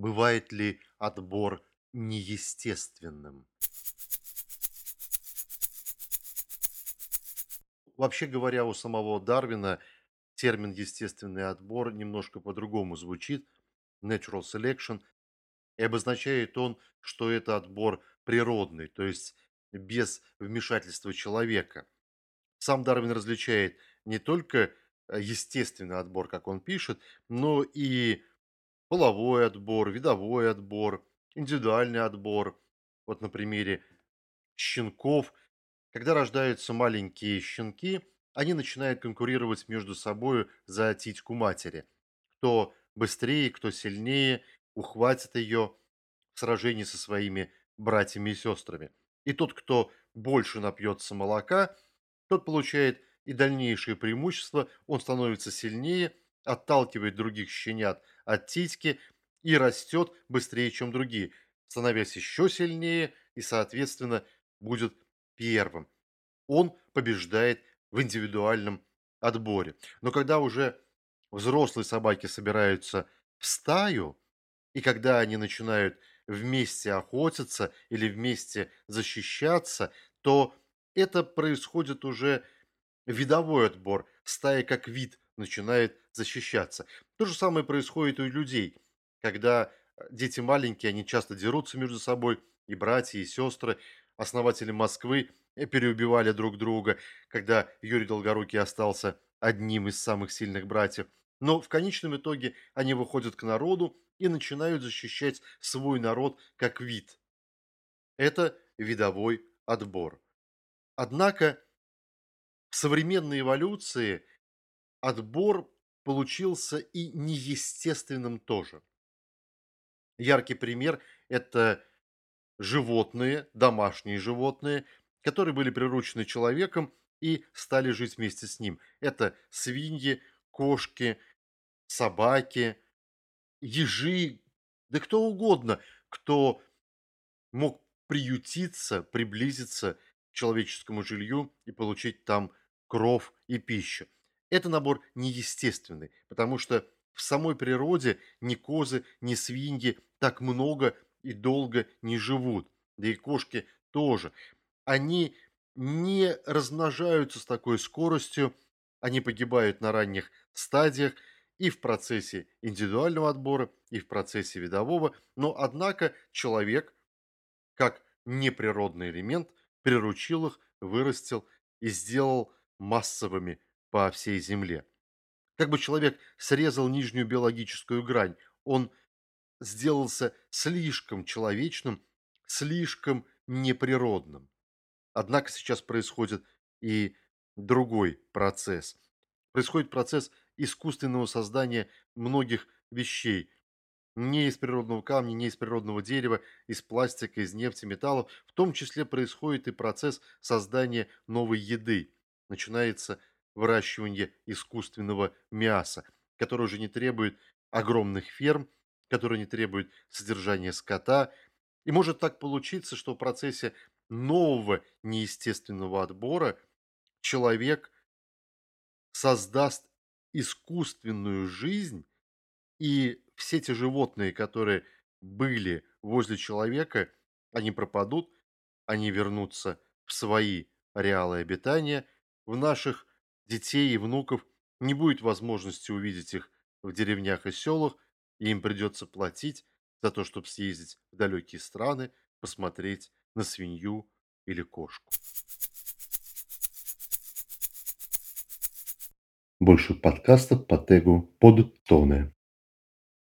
Бывает ли отбор неестественным? Вообще говоря, у самого Дарвина термин "естественный отбор" немножко по-другому звучит. Natural selection. И обозначает он, что это отбор природный, то есть без вмешательства человека. Сам Дарвин различает не только э, естественный отбор, как он пишет, но и половой отбор, видовой отбор, индивидуальный отбор. Вот на примере щенков. Когда рождаются маленькие щенки, они начинают конкурировать между собой за титьку матери. Кто быстрее, кто сильнее ухватит ее в сражении со своими братьями и сестрами. И тот, кто больше напьется молока, тот получает и дальнейшее преимущество, он становится сильнее, отталкивает других щенят от титьки и растет быстрее, чем другие, становясь еще сильнее и, соответственно, будет первым. Он побеждает в индивидуальном отборе. Но когда уже взрослые собаки собираются в стаю, и когда они начинают вместе охотиться или вместе защищаться, то это происходит уже видовой отбор. Стая как вид начинает защищаться. То же самое происходит и у людей. Когда э, дети маленькие, они часто дерутся между собой, и братья, и сестры. Основатели Москвы э, переубивали друг друга, когда Юрий Долгорукий остался одним из самых сильных братьев. Но в конечном итоге они выходят к народу и начинают защищать свой народ как вид. Это видовой отбор. Однако в современной эволюции отбор получился и неестественным тоже. Яркий пример – это животные, домашние животные, которые были приручены человеком и стали жить вместе с ним. Это свиньи, кошки, собаки, ежи, да кто угодно, кто мог приютиться, приблизиться к человеческому жилью и получить там кров и пищу. Это набор неестественный, потому что в самой природе ни козы, ни свиньи так много и долго не живут. Да и кошки тоже. Они не размножаются с такой скоростью, они погибают на ранних стадиях и в процессе индивидуального отбора, и в процессе видового, но однако человек, как неприродный элемент, приручил их, вырастил и сделал массовыми по всей Земле. Как бы человек срезал нижнюю биологическую грань, он сделался слишком человечным, слишком неприродным. Однако сейчас происходит и другой процесс. Происходит процесс искусственного создания многих вещей. Не из природного камня, не из природного дерева, из пластика, из нефти, металлов. В том числе происходит и процесс создания новой еды. Начинается выращивание искусственного мяса, которое уже не требует огромных ферм, которое не требует содержания скота. И может так получиться, что в процессе нового неестественного отбора человек создаст искусственную жизнь, и все те животные, которые были возле человека, они пропадут, они вернутся в свои ареалы обитания, в наших детей и внуков не будет возможности увидеть их в деревнях и селах, и им придется платить за то, чтобы съездить в далекие страны, посмотреть на свинью или кошку. Больше подкастов по тегу «Под тоне».